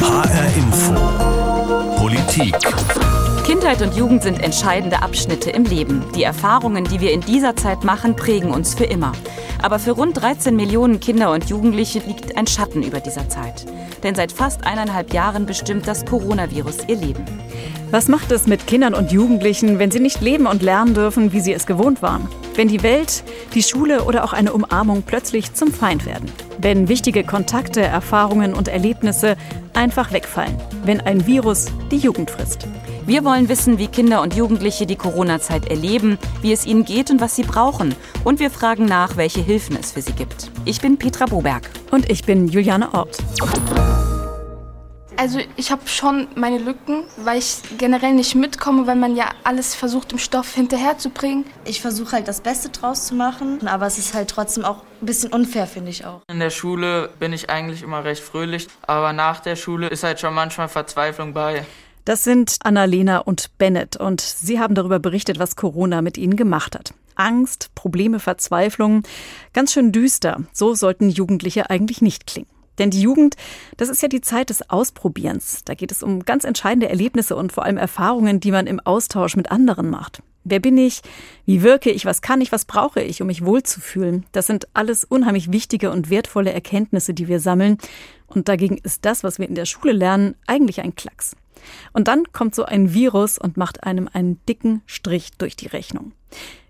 HR Info. Politik. Kindheit und Jugend sind entscheidende Abschnitte im Leben. Die Erfahrungen, die wir in dieser Zeit machen, prägen uns für immer. Aber für rund 13 Millionen Kinder und Jugendliche liegt ein Schatten über dieser Zeit. Denn seit fast eineinhalb Jahren bestimmt das Coronavirus ihr Leben. Was macht es mit Kindern und Jugendlichen, wenn sie nicht leben und lernen dürfen, wie sie es gewohnt waren? Wenn die Welt, die Schule oder auch eine Umarmung plötzlich zum Feind werden? Wenn wichtige Kontakte, Erfahrungen und Erlebnisse einfach wegfallen? Wenn ein Virus die Jugend frisst? Wir wollen wissen, wie Kinder und Jugendliche die Corona-Zeit erleben, wie es ihnen geht und was sie brauchen. Und wir fragen nach, welche Hilfen es für sie gibt. Ich bin Petra Boberg. Und ich bin Juliane Ort. Also ich habe schon meine Lücken, weil ich generell nicht mitkomme, weil man ja alles versucht im Stoff hinterherzubringen. Ich versuche halt das Beste draus zu machen, aber es ist halt trotzdem auch ein bisschen unfair, finde ich auch. In der Schule bin ich eigentlich immer recht fröhlich, aber nach der Schule ist halt schon manchmal Verzweiflung bei. Das sind Annalena und Bennett und sie haben darüber berichtet, was Corona mit ihnen gemacht hat. Angst, Probleme, Verzweiflung, ganz schön düster. So sollten Jugendliche eigentlich nicht klingen. Denn die Jugend, das ist ja die Zeit des Ausprobierens. Da geht es um ganz entscheidende Erlebnisse und vor allem Erfahrungen, die man im Austausch mit anderen macht. Wer bin ich? Wie wirke ich? Was kann ich? Was brauche ich, um mich wohlzufühlen? Das sind alles unheimlich wichtige und wertvolle Erkenntnisse, die wir sammeln. Und dagegen ist das, was wir in der Schule lernen, eigentlich ein Klacks. Und dann kommt so ein Virus und macht einem einen dicken Strich durch die Rechnung.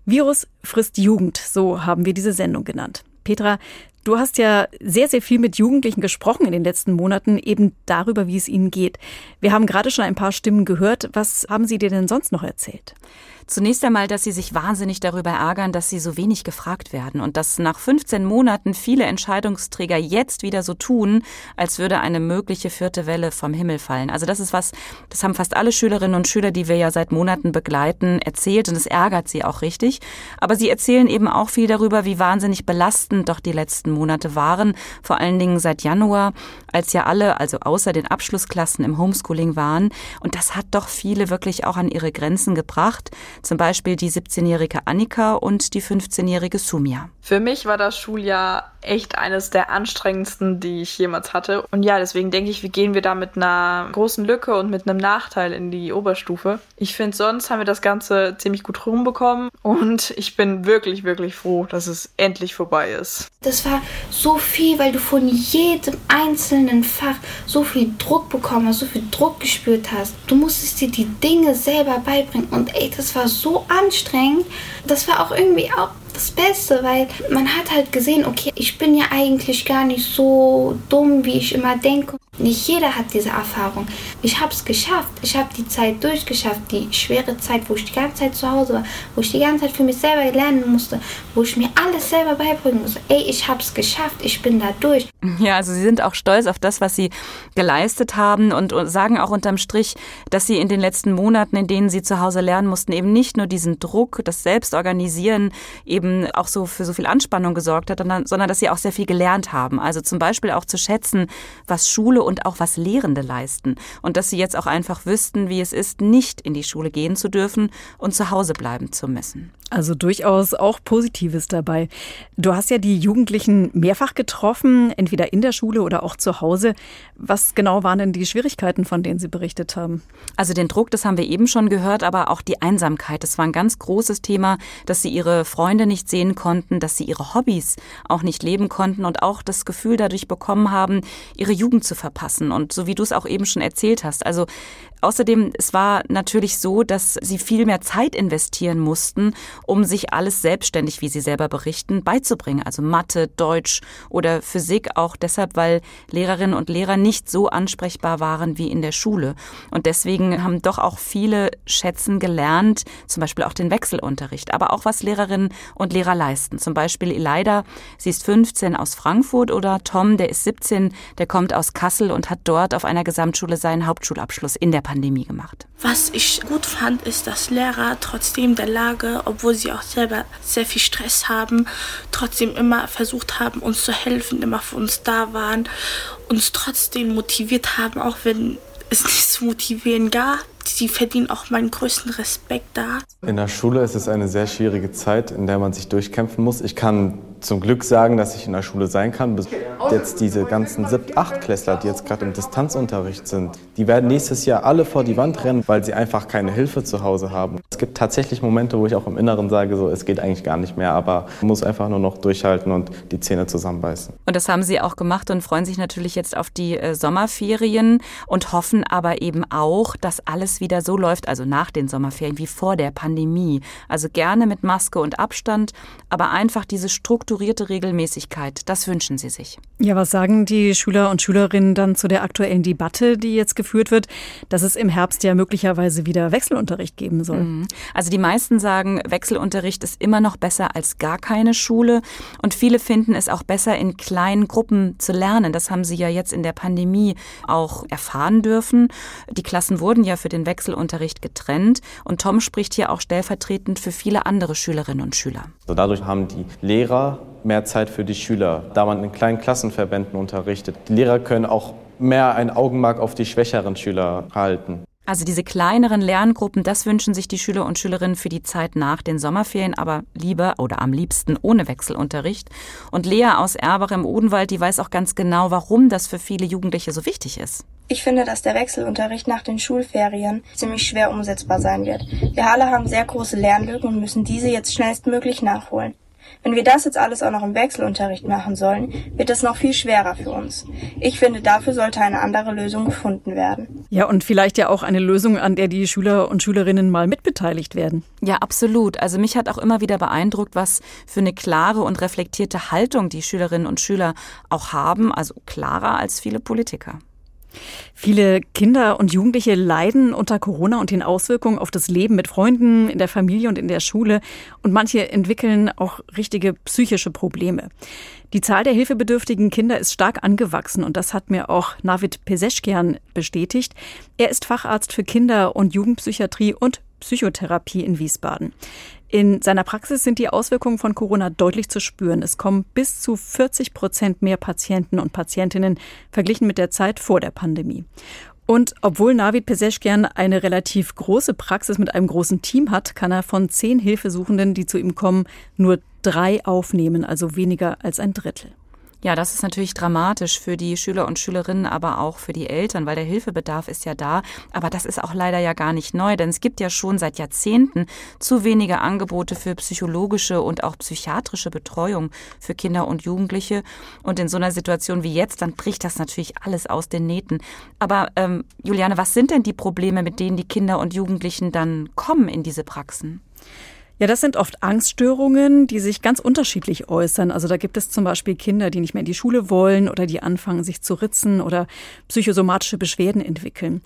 Virus frisst Jugend, so haben wir diese Sendung genannt. Petra, Du hast ja sehr, sehr viel mit Jugendlichen gesprochen in den letzten Monaten, eben darüber, wie es ihnen geht. Wir haben gerade schon ein paar Stimmen gehört. Was haben Sie dir denn sonst noch erzählt? Zunächst einmal, dass sie sich wahnsinnig darüber ärgern, dass sie so wenig gefragt werden und dass nach 15 Monaten viele Entscheidungsträger jetzt wieder so tun, als würde eine mögliche vierte Welle vom Himmel fallen. Also das ist was, das haben fast alle Schülerinnen und Schüler, die wir ja seit Monaten begleiten, erzählt und es ärgert sie auch richtig. Aber sie erzählen eben auch viel darüber, wie wahnsinnig belastend doch die letzten Monate waren, vor allen Dingen seit Januar, als ja alle, also außer den Abschlussklassen im Homeschooling waren. Und das hat doch viele wirklich auch an ihre Grenzen gebracht. Zum Beispiel die 17-jährige Annika und die 15-jährige Sumia. Für mich war das Schuljahr echt eines der anstrengendsten, die ich jemals hatte. Und ja, deswegen denke ich, wie gehen wir da mit einer großen Lücke und mit einem Nachteil in die Oberstufe. Ich finde, sonst haben wir das Ganze ziemlich gut rumbekommen und ich bin wirklich, wirklich froh, dass es endlich vorbei ist. Das war so viel, weil du von jedem einzelnen Fach so viel Druck bekommen hast, so viel Druck gespürt hast. Du musstest dir die Dinge selber beibringen und ey, das war so anstrengend. Das war auch irgendwie auch das Beste, weil man hat halt gesehen, okay, ich bin ja eigentlich gar nicht so dumm, wie ich immer denke. Nicht jeder hat diese Erfahrung. Ich habe es geschafft. Ich habe die Zeit durchgeschafft. Die schwere Zeit, wo ich die ganze Zeit zu Hause war, wo ich die ganze Zeit für mich selber lernen musste, wo ich mir alles selber beibringen musste. Ey, ich habe es geschafft. Ich bin da durch. Ja, also Sie sind auch stolz auf das, was Sie geleistet haben und sagen auch unterm Strich, dass Sie in den letzten Monaten, in denen Sie zu Hause lernen mussten, eben nicht nur diesen Druck, das Selbstorganisieren eben auch so für so viel Anspannung gesorgt hat, sondern dass Sie auch sehr viel gelernt haben. Also zum Beispiel auch zu schätzen, was Schule und auch was Lehrende leisten. Und dass Sie jetzt auch einfach wüssten, wie es ist, nicht in die Schule gehen zu dürfen und zu Hause bleiben zu müssen. Also durchaus auch Positives dabei. Du hast ja die Jugendlichen mehrfach getroffen, entweder in der Schule oder auch zu Hause. Was genau waren denn die Schwierigkeiten, von denen Sie berichtet haben? Also den Druck, das haben wir eben schon gehört, aber auch die Einsamkeit. Das war ein ganz großes Thema, dass sie ihre Freunde nicht sehen konnten, dass sie ihre Hobbys auch nicht leben konnten und auch das Gefühl dadurch bekommen haben, ihre Jugend zu verpassen. Und so wie du es auch eben schon erzählt hast. Also Außerdem, es war natürlich so, dass sie viel mehr Zeit investieren mussten, um sich alles selbstständig, wie sie selber berichten, beizubringen. Also Mathe, Deutsch oder Physik auch deshalb, weil Lehrerinnen und Lehrer nicht so ansprechbar waren wie in der Schule. Und deswegen haben doch auch viele schätzen gelernt, zum Beispiel auch den Wechselunterricht, aber auch was Lehrerinnen und Lehrer leisten. Zum Beispiel Elida, sie ist 15 aus Frankfurt oder Tom, der ist 17, der kommt aus Kassel und hat dort auf einer Gesamtschule seinen Hauptschulabschluss in der Pandemie gemacht. Was ich gut fand, ist, dass Lehrer trotzdem der Lage, obwohl sie auch selber sehr viel Stress haben, trotzdem immer versucht haben, uns zu helfen, immer für uns da waren, uns trotzdem motiviert haben, auch wenn es nichts zu motivieren gab. Sie verdienen auch meinen größten Respekt da. In der Schule ist es eine sehr schwierige Zeit, in der man sich durchkämpfen muss. Ich kann zum Glück sagen, dass ich in der Schule sein kann. Jetzt diese ganzen Siebt-, Achtklässler, die jetzt gerade im Distanzunterricht sind, die werden nächstes Jahr alle vor die Wand rennen, weil sie einfach keine Hilfe zu Hause haben. Es gibt tatsächlich Momente, wo ich auch im Inneren sage, so, es geht eigentlich gar nicht mehr, aber man muss einfach nur noch durchhalten und die Zähne zusammenbeißen. Und das haben Sie auch gemacht und freuen sich natürlich jetzt auf die äh, Sommerferien und hoffen aber eben auch, dass alles wieder so läuft, also nach den Sommerferien wie vor der Pandemie. Also gerne mit Maske und Abstand, aber einfach diese strukturierte Regelmäßigkeit, das wünschen Sie sich. Ja, was sagen die Schüler und Schülerinnen dann zu der aktuellen Debatte, die jetzt geführt wird, dass es im Herbst ja möglicherweise wieder Wechselunterricht geben soll? Mhm. Also die meisten sagen, Wechselunterricht ist immer noch besser als gar keine Schule und viele finden es auch besser, in kleinen Gruppen zu lernen. Das haben sie ja jetzt in der Pandemie auch erfahren dürfen. Die Klassen wurden ja für den Wechselunterricht getrennt und Tom spricht hier auch stellvertretend für viele andere Schülerinnen und Schüler. So dadurch haben die Lehrer mehr Zeit für die Schüler, da man in kleinen Klassenverbänden unterrichtet. Die Lehrer können auch mehr ein Augenmerk auf die schwächeren Schüler halten. Also diese kleineren Lerngruppen, das wünschen sich die Schüler und Schülerinnen für die Zeit nach den Sommerferien, aber lieber oder am liebsten ohne Wechselunterricht. Und Lea aus Erbach im Odenwald, die weiß auch ganz genau, warum das für viele Jugendliche so wichtig ist. Ich finde, dass der Wechselunterricht nach den Schulferien ziemlich schwer umsetzbar sein wird. Wir alle haben sehr große Lernlücken und müssen diese jetzt schnellstmöglich nachholen. Wenn wir das jetzt alles auch noch im Wechselunterricht machen sollen, wird es noch viel schwerer für uns. Ich finde, dafür sollte eine andere Lösung gefunden werden. Ja, und vielleicht ja auch eine Lösung, an der die Schüler und Schülerinnen mal mitbeteiligt werden. Ja, absolut. Also mich hat auch immer wieder beeindruckt, was für eine klare und reflektierte Haltung die Schülerinnen und Schüler auch haben, also klarer als viele Politiker. Viele Kinder und Jugendliche leiden unter Corona und den Auswirkungen auf das Leben mit Freunden, in der Familie und in der Schule. Und manche entwickeln auch richtige psychische Probleme. Die Zahl der hilfebedürftigen Kinder ist stark angewachsen und das hat mir auch Navid Peseschkian bestätigt. Er ist Facharzt für Kinder- und Jugendpsychiatrie und Psychotherapie in Wiesbaden. In seiner Praxis sind die Auswirkungen von Corona deutlich zu spüren. Es kommen bis zu 40 Prozent mehr Patienten und Patientinnen verglichen mit der Zeit vor der Pandemie. Und obwohl Navid Peseschkian eine relativ große Praxis mit einem großen Team hat, kann er von zehn Hilfesuchenden, die zu ihm kommen, nur drei aufnehmen, also weniger als ein Drittel. Ja, das ist natürlich dramatisch für die Schüler und Schülerinnen, aber auch für die Eltern, weil der Hilfebedarf ist ja da. Aber das ist auch leider ja gar nicht neu, denn es gibt ja schon seit Jahrzehnten zu wenige Angebote für psychologische und auch psychiatrische Betreuung für Kinder und Jugendliche. Und in so einer Situation wie jetzt, dann bricht das natürlich alles aus den Nähten. Aber ähm, Juliane, was sind denn die Probleme, mit denen die Kinder und Jugendlichen dann kommen in diese Praxen? Ja, das sind oft Angststörungen, die sich ganz unterschiedlich äußern. Also da gibt es zum Beispiel Kinder, die nicht mehr in die Schule wollen oder die anfangen, sich zu ritzen oder psychosomatische Beschwerden entwickeln.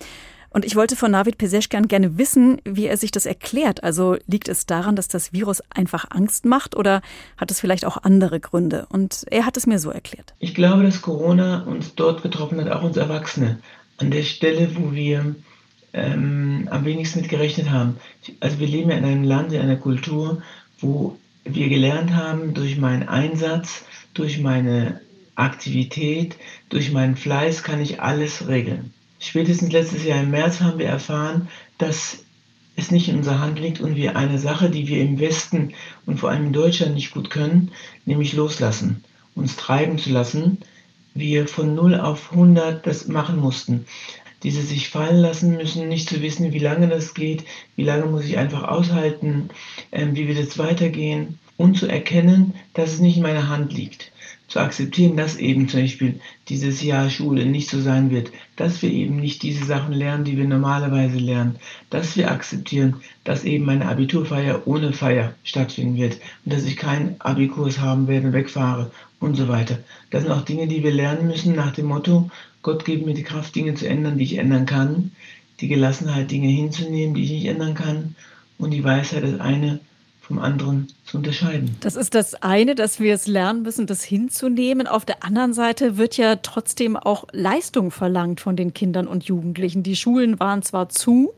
Und ich wollte von Navid Peseschkan gerne wissen, wie er sich das erklärt. Also liegt es daran, dass das Virus einfach Angst macht oder hat es vielleicht auch andere Gründe? Und er hat es mir so erklärt. Ich glaube, dass Corona uns dort getroffen hat, auch uns Erwachsene. An der Stelle, wo wir ähm, am wenigsten mit gerechnet haben. Also wir leben ja in einem Land, in einer Kultur, wo wir gelernt haben, durch meinen Einsatz, durch meine Aktivität, durch meinen Fleiß kann ich alles regeln. Spätestens letztes Jahr im März haben wir erfahren, dass es nicht in unserer Hand liegt und wir eine Sache, die wir im Westen und vor allem in Deutschland nicht gut können, nämlich loslassen, uns treiben zu lassen, wir von 0 auf 100 das machen mussten diese sich fallen lassen müssen, nicht zu wissen, wie lange das geht, wie lange muss ich einfach aushalten, äh, wie wird es weitergehen und zu erkennen, dass es nicht in meiner Hand liegt. Zu akzeptieren, dass eben zum Beispiel dieses Jahr Schule nicht so sein wird, dass wir eben nicht diese Sachen lernen, die wir normalerweise lernen, dass wir akzeptieren, dass eben meine Abiturfeier ohne Feier stattfinden wird und dass ich keinen Abikurs haben werde und wegfahre und so weiter. Das sind auch Dinge, die wir lernen müssen nach dem Motto, Gott gibt mir die Kraft, Dinge zu ändern, die ich ändern kann, die Gelassenheit, Dinge hinzunehmen, die ich nicht ändern kann und die Weisheit, das eine vom anderen zu unterscheiden. Das ist das eine, dass wir es lernen müssen, das hinzunehmen. Auf der anderen Seite wird ja trotzdem auch Leistung verlangt von den Kindern und Jugendlichen. Die Schulen waren zwar zu,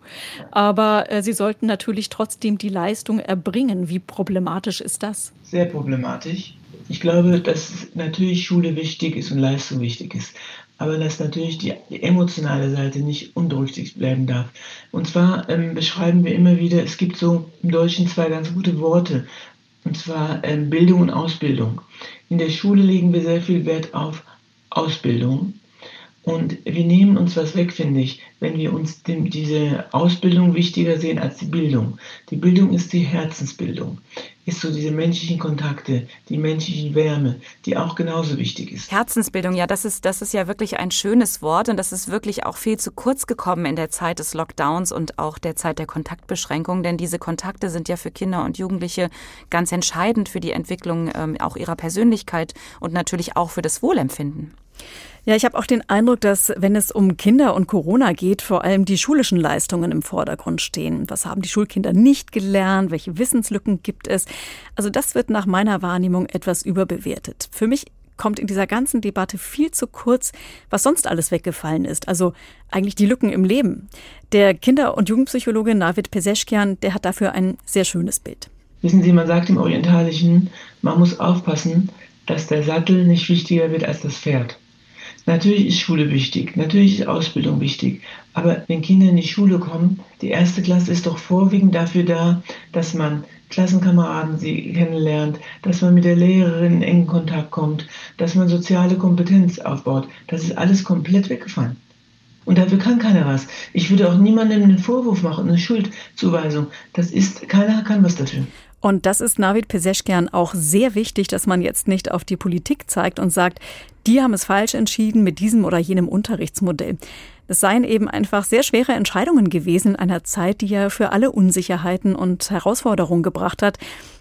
aber äh, sie sollten natürlich trotzdem die Leistung erbringen. Wie problematisch ist das? Sehr problematisch. Ich glaube, dass natürlich Schule wichtig ist und Leistung wichtig ist aber dass natürlich die, emotionale Seite nicht unberücksichtigt bleiben darf. Und zwar ähm, beschreiben wir immer wieder, es gibt so im Deutschen zwei ganz gute Worte. und zwar ähm, Bildung und Ausbildung. In der Schule legen wir sehr viel Wert auf Ausbildung und wir nehmen uns was weg, finde ich, wenn wir uns dem, diese Ausbildung wichtiger sehen als die Bildung. Die Bildung ist die Herzensbildung, ist so diese menschlichen Kontakte, die menschliche Wärme, die auch genauso wichtig ist. Herzensbildung, ja, das ist, das ist ja wirklich ein schönes Wort und das ist wirklich auch viel zu kurz gekommen in der Zeit des Lockdowns und auch der Zeit der Kontaktbeschränkung, denn diese Kontakte sind ja für Kinder und Jugendliche ganz entscheidend für die Entwicklung ähm, auch ihrer Persönlichkeit und natürlich auch für das Wohlempfinden. Ja, ich habe auch den Eindruck, dass wenn es um Kinder und Corona geht, vor allem die schulischen Leistungen im Vordergrund stehen. Was haben die Schulkinder nicht gelernt? Welche Wissenslücken gibt es? Also das wird nach meiner Wahrnehmung etwas überbewertet. Für mich kommt in dieser ganzen Debatte viel zu kurz, was sonst alles weggefallen ist. Also eigentlich die Lücken im Leben. Der Kinder- und Jugendpsychologe Navid Peseschkian, der hat dafür ein sehr schönes Bild. Wissen Sie, man sagt im Orientalischen, man muss aufpassen, dass der Sattel nicht wichtiger wird als das Pferd. Natürlich ist Schule wichtig, natürlich ist Ausbildung wichtig, aber wenn Kinder in die Schule kommen, die erste Klasse ist doch vorwiegend dafür da, dass man Klassenkameraden sie kennenlernt, dass man mit der Lehrerin in engen Kontakt kommt, dass man soziale Kompetenz aufbaut. Das ist alles komplett weggefallen. Und dafür kann keiner was. Ich würde auch niemandem einen Vorwurf machen, eine Schuldzuweisung. Das ist, keiner kann was dafür. Und das ist Navid Peseschkian auch sehr wichtig, dass man jetzt nicht auf die Politik zeigt und sagt, die haben es falsch entschieden mit diesem oder jenem Unterrichtsmodell. Es seien eben einfach sehr schwere Entscheidungen gewesen in einer Zeit, die ja für alle Unsicherheiten und Herausforderungen gebracht hat.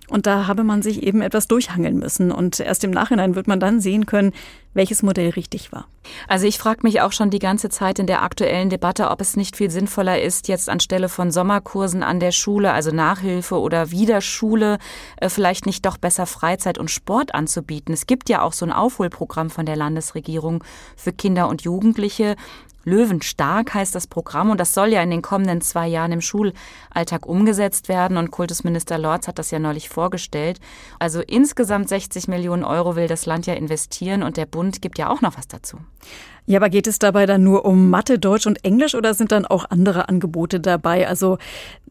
Und da habe man sich eben etwas durchhangeln müssen. Und erst im Nachhinein wird man dann sehen können, welches Modell richtig war. Also ich frage mich auch schon die ganze Zeit in der aktuellen Debatte, ob es nicht viel sinnvoller ist, jetzt anstelle von Sommerkursen an der Schule, also Nachhilfe oder Wiederschule, äh, vielleicht nicht doch besser Freizeit und Sport anzubieten. Es gibt ja auch so ein Aufholprogramm von der Landesregierung für Kinder und Jugendliche. Löwenstark heißt das Programm und das soll ja in den kommenden zwei Jahren im Schulalltag umgesetzt werden und Kultusminister Lorz hat das ja neulich vorgestellt. Also insgesamt 60 Millionen Euro will das Land ja investieren und der Bund gibt ja auch noch was dazu. Ja, aber geht es dabei dann nur um Mathe, Deutsch und Englisch oder sind dann auch andere Angebote dabei? Also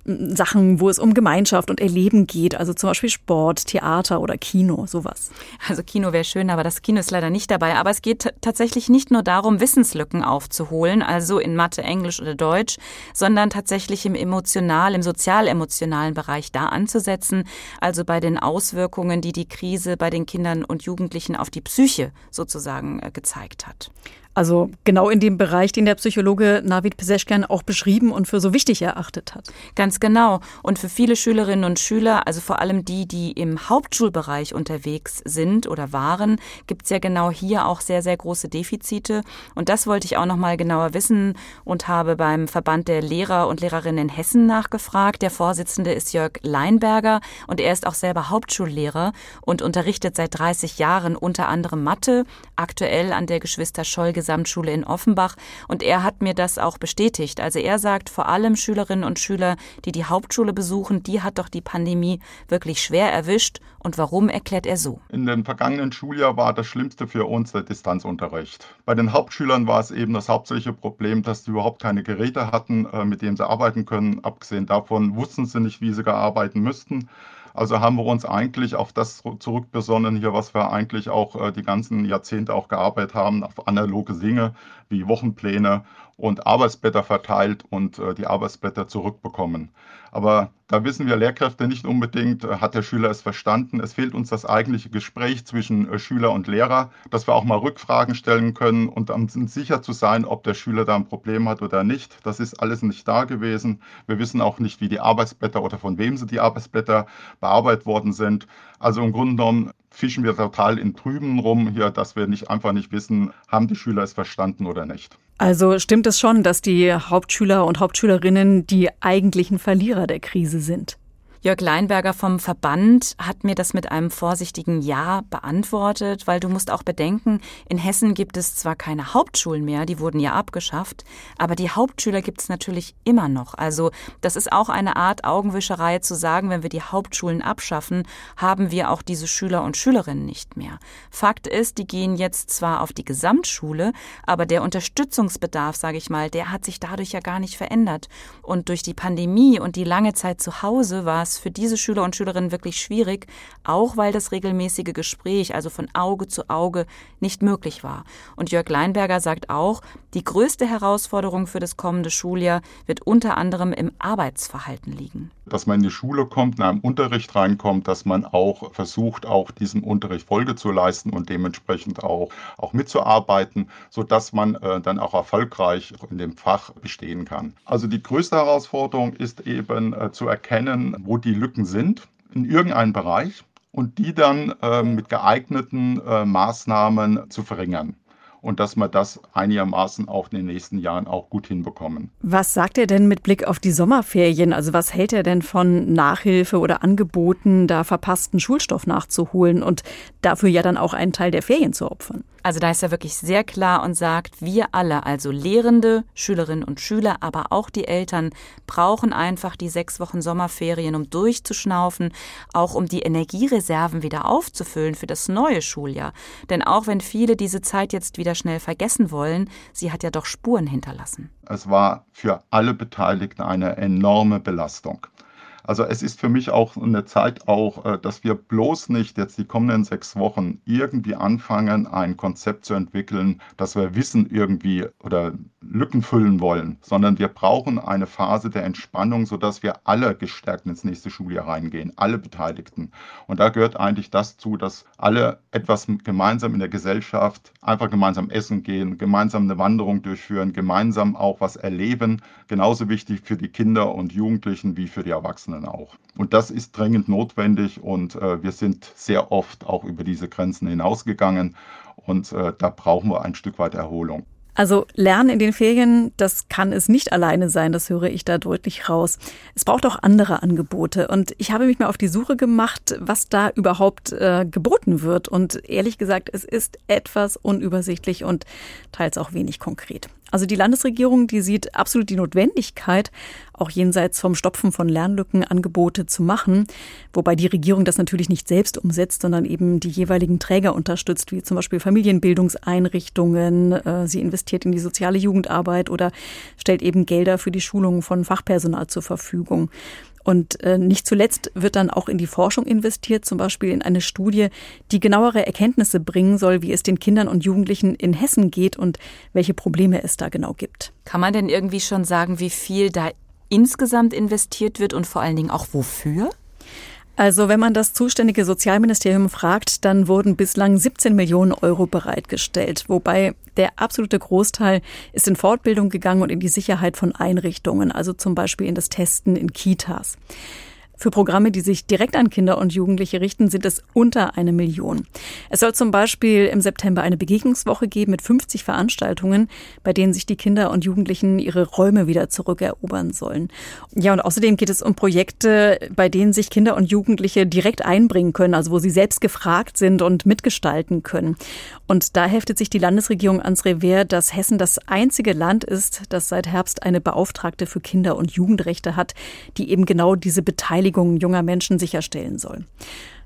Sachen, wo es um Gemeinschaft und Erleben geht, also zum Beispiel Sport, Theater oder Kino, sowas. Also Kino wäre schön, aber das Kino ist leider nicht dabei. Aber es geht tatsächlich nicht nur darum, Wissenslücken aufzuholen, also in Mathe, Englisch oder Deutsch, sondern tatsächlich im emotional, im sozial-emotionalen Bereich da anzusetzen, also bei den Auswirkungen, die die Krise bei den Kindern und Jugendlichen auf die Psyche sozusagen äh, gezeigt hat. Also genau in dem Bereich, den der Psychologe Navid Peseschkian auch beschrieben und für so wichtig erachtet hat. Ganz genau. Und für viele Schülerinnen und Schüler, also vor allem die, die im Hauptschulbereich unterwegs sind oder waren, gibt es ja genau hier auch sehr, sehr große Defizite. Und das wollte ich auch noch mal genauer wissen und habe beim Verband der Lehrer und Lehrerinnen in Hessen nachgefragt. Der Vorsitzende ist Jörg Leinberger und er ist auch selber Hauptschullehrer und unterrichtet seit 30 Jahren unter anderem Mathe, aktuell an der Geschwister Scholl Gesamtschule in Offenbach. Und er hat mir das auch bestätigt. Also er sagt, vor allem Schülerinnen und Schüler, die die Hauptschule besuchen, die hat doch die Pandemie wirklich schwer erwischt. Und warum erklärt er so? In dem vergangenen Schuljahr war das Schlimmste für uns der Distanzunterricht. Bei den Hauptschülern war es eben das hauptsächliche Problem, dass sie überhaupt keine Geräte hatten, äh, mit denen sie arbeiten können. Abgesehen davon wussten sie nicht, wie sie gearbeiten müssten. Also haben wir uns eigentlich auf das zurückbesonnen hier, was wir eigentlich auch äh, die ganzen Jahrzehnte auch gearbeitet haben, auf analoge Dinge wie Wochenpläne und Arbeitsblätter verteilt und äh, die Arbeitsblätter zurückbekommen. Aber da wissen wir Lehrkräfte nicht unbedingt, äh, hat der Schüler es verstanden. Es fehlt uns das eigentliche Gespräch zwischen äh, Schüler und Lehrer, dass wir auch mal Rückfragen stellen können und um sicher zu sein, ob der Schüler da ein Problem hat oder nicht. Das ist alles nicht da gewesen. Wir wissen auch nicht, wie die Arbeitsblätter oder von wem sie die Arbeitsblätter bearbeitet worden sind. Also im Grunde genommen fischen wir total in Trüben rum hier, dass wir nicht einfach nicht wissen, haben die Schüler es verstanden oder nicht. Also stimmt es schon, dass die Hauptschüler und Hauptschülerinnen die eigentlichen Verlierer der Krise sind? Jörg Leinberger vom Verband hat mir das mit einem vorsichtigen Ja beantwortet, weil du musst auch bedenken, in Hessen gibt es zwar keine Hauptschulen mehr, die wurden ja abgeschafft, aber die Hauptschüler gibt es natürlich immer noch. Also das ist auch eine Art Augenwischerei zu sagen, wenn wir die Hauptschulen abschaffen, haben wir auch diese Schüler und Schülerinnen nicht mehr. Fakt ist, die gehen jetzt zwar auf die Gesamtschule, aber der Unterstützungsbedarf, sage ich mal, der hat sich dadurch ja gar nicht verändert. Und durch die Pandemie und die lange Zeit zu Hause war es für diese Schüler und Schülerinnen wirklich schwierig, auch weil das regelmäßige Gespräch, also von Auge zu Auge, nicht möglich war. Und Jörg Leinberger sagt auch, die größte Herausforderung für das kommende Schuljahr wird unter anderem im Arbeitsverhalten liegen. Dass man in die Schule kommt, in einen Unterricht reinkommt, dass man auch versucht, auch diesem Unterricht Folge zu leisten und dementsprechend auch, auch mitzuarbeiten, sodass man äh, dann auch erfolgreich in dem Fach bestehen kann. Also die größte Herausforderung ist eben äh, zu erkennen, wo die Lücken sind in irgendeinem Bereich und die dann äh, mit geeigneten äh, Maßnahmen zu verringern und dass wir das einigermaßen auch in den nächsten Jahren auch gut hinbekommen. Was sagt er denn mit Blick auf die Sommerferien? Also was hält er denn von Nachhilfe oder Angeboten, da verpassten Schulstoff nachzuholen und dafür ja dann auch einen Teil der Ferien zu opfern? Also da ist er wirklich sehr klar und sagt, wir alle, also Lehrende, Schülerinnen und Schüler, aber auch die Eltern, brauchen einfach die sechs Wochen Sommerferien, um durchzuschnaufen, auch um die Energiereserven wieder aufzufüllen für das neue Schuljahr. Denn auch wenn viele diese Zeit jetzt wieder schnell vergessen wollen, sie hat ja doch Spuren hinterlassen. Es war für alle Beteiligten eine enorme Belastung. Also es ist für mich auch eine Zeit auch, äh, dass wir bloß nicht jetzt die kommenden sechs Wochen irgendwie anfangen, ein Konzept zu entwickeln, dass wir Wissen irgendwie oder Lücken füllen wollen, sondern wir brauchen eine Phase der Entspannung, sodass wir alle gestärkt ins nächste Schuljahr reingehen, alle Beteiligten. Und da gehört eigentlich das zu, dass alle etwas gemeinsam in der Gesellschaft einfach gemeinsam essen gehen, gemeinsam eine Wanderung durchführen, gemeinsam auch was erleben. Genauso wichtig für die Kinder und Jugendlichen wie für die Erwachsenen auch. Und das ist dringend notwendig und äh, wir sind sehr oft auch über diese Grenzen hinausgegangen und äh, da brauchen wir ein Stück weit Erholung. Also Lernen in den Ferien, das kann es nicht alleine sein, das höre ich da deutlich raus. Es braucht auch andere Angebote. Und ich habe mich mal auf die Suche gemacht, was da überhaupt äh, geboten wird. Und ehrlich gesagt, es ist etwas unübersichtlich und teils auch wenig konkret. Also die Landesregierung, die sieht absolut die Notwendigkeit, auch jenseits vom Stopfen von Lernlücken Angebote zu machen, wobei die Regierung das natürlich nicht selbst umsetzt, sondern eben die jeweiligen Träger unterstützt, wie zum Beispiel Familienbildungseinrichtungen. Äh, sie investiert in die soziale Jugendarbeit oder stellt eben Gelder für die Schulungen von Fachpersonal zur Verfügung. Und äh, nicht zuletzt wird dann auch in die Forschung investiert, zum Beispiel in eine Studie, die genauere Erkenntnisse bringen soll, wie es den Kindern und Jugendlichen in Hessen geht und welche Probleme es da genau gibt. Kann man denn irgendwie schon sagen, wie viel da insgesamt investiert wird und vor allen Dingen auch wofür? Also wenn man das zuständige Sozialministerium fragt, dann wurden bislang 17 Millionen Euro bereitgestellt, wobei der absolute Großteil ist in Fortbildung gegangen und in die Sicherheit von Einrichtungen, also zum Beispiel in das Testen in Kitas. Für Programme, die sich direkt an Kinder und Jugendliche richten, sind es unter eine Million. Es soll zum Beispiel im September eine Begegnungswoche geben mit 50 Veranstaltungen, bei denen sich die Kinder und Jugendlichen ihre Räume wieder zurückerobern sollen. Ja, und außerdem geht es um Projekte, bei denen sich Kinder und Jugendliche direkt einbringen können, also wo sie selbst gefragt sind und mitgestalten können. Und da heftet sich die Landesregierung ans Revers, dass Hessen das einzige Land ist, das seit Herbst eine Beauftragte für Kinder- und Jugendrechte hat, die eben genau diese Beteiligung Beteiligung junger Menschen sicherstellen soll.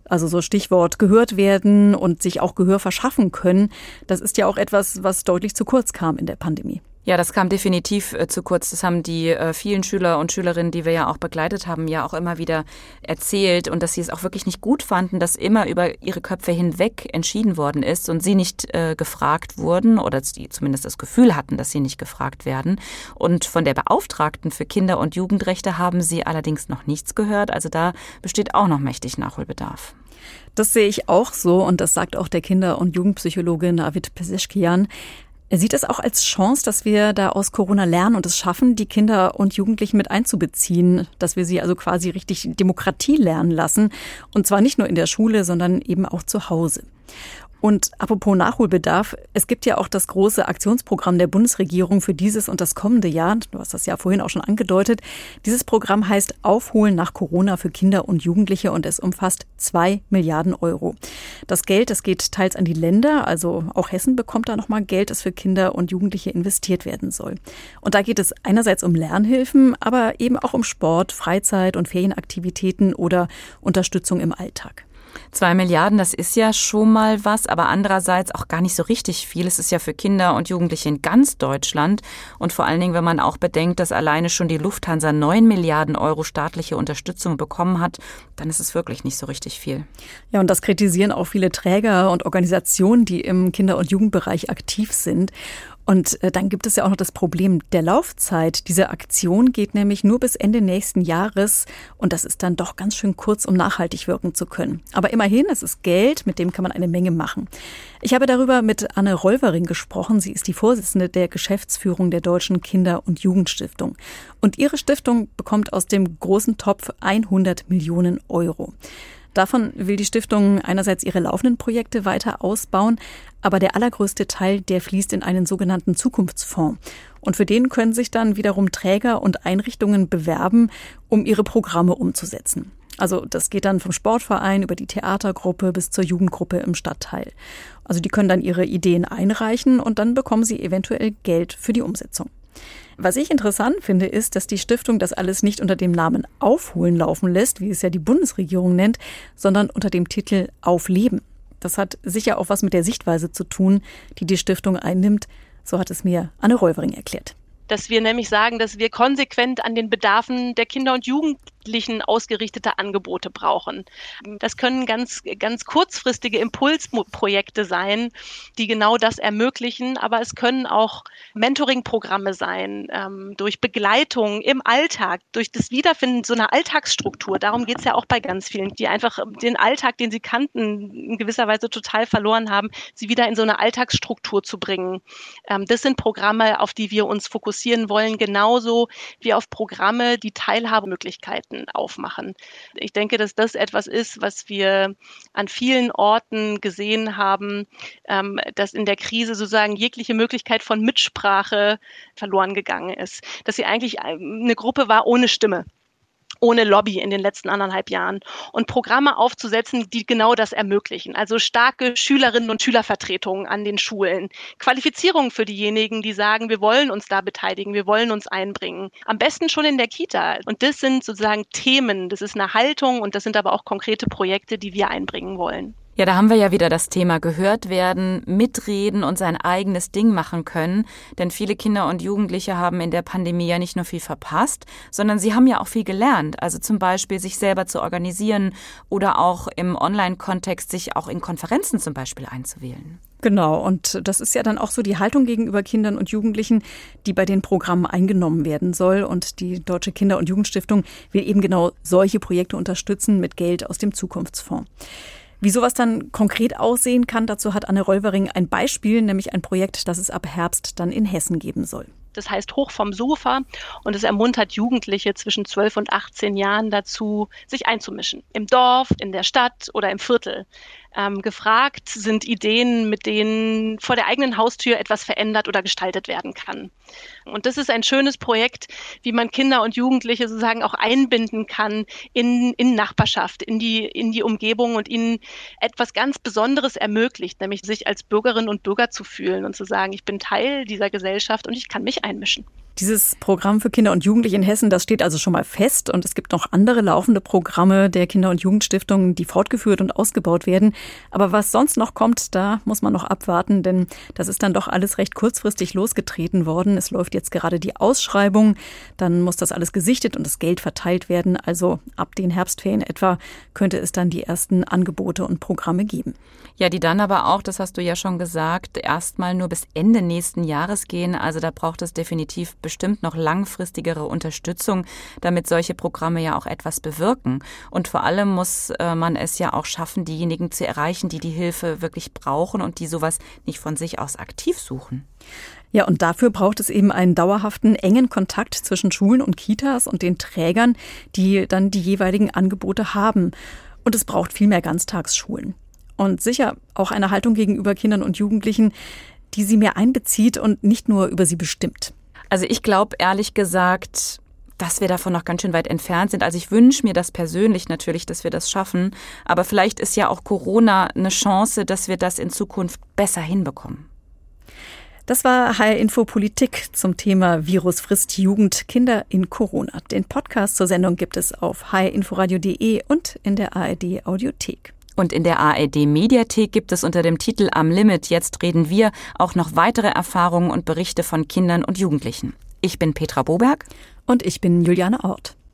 Also so Stichwort gehört werden und sich auch Gehör verschaffen können, das ist ja auch etwas, was deutlich zu kurz kam in der Pandemie. Ja, das kam definitiv äh, zu kurz. Das haben die äh, vielen Schüler und Schülerinnen, die wir ja auch begleitet haben, ja auch immer wieder erzählt und dass sie es auch wirklich nicht gut fanden, dass immer über ihre Köpfe hinweg entschieden worden ist und sie nicht äh, gefragt wurden oder sie zumindest das Gefühl hatten, dass sie nicht gefragt werden. Und von der Beauftragten für Kinder- und Jugendrechte haben sie allerdings noch nichts gehört. Also da besteht auch noch mächtig Nachholbedarf. Das sehe ich auch so und das sagt auch der Kinder- und Jugendpsychologe Navid Peseschkian. Er sieht es auch als Chance, dass wir da aus Corona lernen und es schaffen, die Kinder und Jugendlichen mit einzubeziehen, dass wir sie also quasi richtig Demokratie lernen lassen. Und zwar nicht nur in der Schule, sondern eben auch zu Hause. Und apropos Nachholbedarf, es gibt ja auch das große Aktionsprogramm der Bundesregierung für dieses und das kommende Jahr. Du hast das ja vorhin auch schon angedeutet. Dieses Programm heißt Aufholen nach Corona für Kinder und Jugendliche und es umfasst zwei Milliarden Euro. Das Geld, das geht teils an die Länder, also auch Hessen bekommt da nochmal Geld, das für Kinder und Jugendliche investiert werden soll. Und da geht es einerseits um Lernhilfen, aber eben auch um Sport, Freizeit und Ferienaktivitäten oder Unterstützung im Alltag. Zwei Milliarden, das ist ja schon mal was, aber andererseits auch gar nicht so richtig viel. Es ist ja für Kinder und Jugendliche in ganz Deutschland. Und vor allen Dingen, wenn man auch bedenkt, dass alleine schon die Lufthansa neun Milliarden Euro staatliche Unterstützung bekommen hat, dann ist es wirklich nicht so richtig viel. Ja, und das kritisieren auch viele Träger und Organisationen, die im Kinder- und Jugendbereich aktiv sind. Und äh, dann gibt es ja auch noch das Problem der Laufzeit. Diese Aktion geht nämlich nur bis Ende nächsten Jahres und das ist dann doch ganz schön kurz, um nachhaltig wirken zu können. Aber immerhin, es ist Geld, mit dem kann man eine Menge machen. Ich habe darüber mit Anne Rolvering gesprochen. Sie ist die Vorsitzende der Geschäftsführung der Deutschen Kinder- und Jugendstiftung. Und ihre Stiftung bekommt aus dem großen Topf 100 Millionen Euro. Davon will die Stiftung einerseits ihre laufenden Projekte weiter ausbauen, aber der allergrößte Teil, der fließt in einen sogenannten Zukunftsfonds. Und für den können sich dann wiederum Träger und Einrichtungen bewerben, um ihre Programme umzusetzen. Also das geht dann vom Sportverein über die Theatergruppe bis zur Jugendgruppe im Stadtteil. Also die können dann ihre Ideen einreichen und dann bekommen sie eventuell Geld für die Umsetzung. Was ich interessant finde, ist, dass die Stiftung das alles nicht unter dem Namen Aufholen laufen lässt, wie es ja die Bundesregierung nennt, sondern unter dem Titel Aufleben. Das hat sicher auch was mit der Sichtweise zu tun, die die Stiftung einnimmt. So hat es mir Anne Räuvering erklärt dass wir nämlich sagen, dass wir konsequent an den Bedarfen der Kinder und Jugendlichen ausgerichtete Angebote brauchen. Das können ganz, ganz kurzfristige Impulsprojekte sein, die genau das ermöglichen, aber es können auch Mentoring-Programme sein, ähm, durch Begleitung im Alltag, durch das Wiederfinden so einer Alltagsstruktur. Darum geht es ja auch bei ganz vielen, die einfach den Alltag, den sie kannten, in gewisser Weise total verloren haben, sie wieder in so eine Alltagsstruktur zu bringen. Ähm, das sind Programme, auf die wir uns fokussieren fokussieren wollen, genauso wie auf Programme, die Teilhabemöglichkeiten aufmachen. Ich denke, dass das etwas ist, was wir an vielen Orten gesehen haben, ähm, dass in der Krise sozusagen jegliche Möglichkeit von Mitsprache verloren gegangen ist. Dass sie eigentlich eine Gruppe war ohne Stimme ohne Lobby in den letzten anderthalb Jahren und Programme aufzusetzen, die genau das ermöglichen. Also starke Schülerinnen und Schülervertretungen an den Schulen, Qualifizierung für diejenigen, die sagen, wir wollen uns da beteiligen, wir wollen uns einbringen. Am besten schon in der Kita. Und das sind sozusagen Themen, das ist eine Haltung und das sind aber auch konkrete Projekte, die wir einbringen wollen. Ja, da haben wir ja wieder das Thema gehört werden, mitreden und sein eigenes Ding machen können. Denn viele Kinder und Jugendliche haben in der Pandemie ja nicht nur viel verpasst, sondern sie haben ja auch viel gelernt. Also zum Beispiel sich selber zu organisieren oder auch im Online-Kontext sich auch in Konferenzen zum Beispiel einzuwählen. Genau, und das ist ja dann auch so die Haltung gegenüber Kindern und Jugendlichen, die bei den Programmen eingenommen werden soll. Und die Deutsche Kinder- und Jugendstiftung will eben genau solche Projekte unterstützen mit Geld aus dem Zukunftsfonds. Wie sowas dann konkret aussehen kann, dazu hat Anne Rolvering ein Beispiel, nämlich ein Projekt, das es ab Herbst dann in Hessen geben soll. Das heißt hoch vom Sofa und es ermuntert Jugendliche zwischen 12 und 18 Jahren dazu, sich einzumischen. Im Dorf, in der Stadt oder im Viertel. Ähm, gefragt sind Ideen, mit denen vor der eigenen Haustür etwas verändert oder gestaltet werden kann. Und das ist ein schönes Projekt, wie man Kinder und Jugendliche sozusagen auch einbinden kann in, in Nachbarschaft, in die, in die Umgebung und ihnen etwas ganz Besonderes ermöglicht, nämlich sich als Bürgerinnen und Bürger zu fühlen und zu sagen, ich bin Teil dieser Gesellschaft und ich kann mich einmischen. Dieses Programm für Kinder und Jugendliche in Hessen, das steht also schon mal fest und es gibt noch andere laufende Programme der Kinder- und Jugendstiftungen, die fortgeführt und ausgebaut werden. Aber was sonst noch kommt, da muss man noch abwarten, denn das ist dann doch alles recht kurzfristig losgetreten worden. Es läuft jetzt gerade die Ausschreibung, dann muss das alles gesichtet und das Geld verteilt werden. Also ab den Herbstferien etwa könnte es dann die ersten Angebote und Programme geben. Ja, die dann aber auch, das hast du ja schon gesagt, erstmal nur bis Ende nächsten Jahres gehen. Also da braucht es definitiv bestimmt noch langfristigere Unterstützung, damit solche Programme ja auch etwas bewirken. Und vor allem muss äh, man es ja auch schaffen, diejenigen zu erreichen, die die Hilfe wirklich brauchen und die sowas nicht von sich aus aktiv suchen. Ja, und dafür braucht es eben einen dauerhaften, engen Kontakt zwischen Schulen und Kitas und den Trägern, die dann die jeweiligen Angebote haben. Und es braucht viel mehr Ganztagsschulen. Und sicher auch eine Haltung gegenüber Kindern und Jugendlichen, die sie mehr einbezieht und nicht nur über sie bestimmt. Also ich glaube ehrlich gesagt, dass wir davon noch ganz schön weit entfernt sind. Also ich wünsche mir das persönlich natürlich, dass wir das schaffen. Aber vielleicht ist ja auch Corona eine Chance, dass wir das in Zukunft besser hinbekommen. Das war HR Info Politik zum Thema Virus frisst Jugend Kinder in Corona. Den Podcast zur Sendung gibt es auf hrinforadio.de und in der ARD Audiothek. Und in der ARD Mediathek gibt es unter dem Titel Am Limit Jetzt reden wir auch noch weitere Erfahrungen und Berichte von Kindern und Jugendlichen. Ich bin Petra Boberg. Und ich bin Juliane Ort.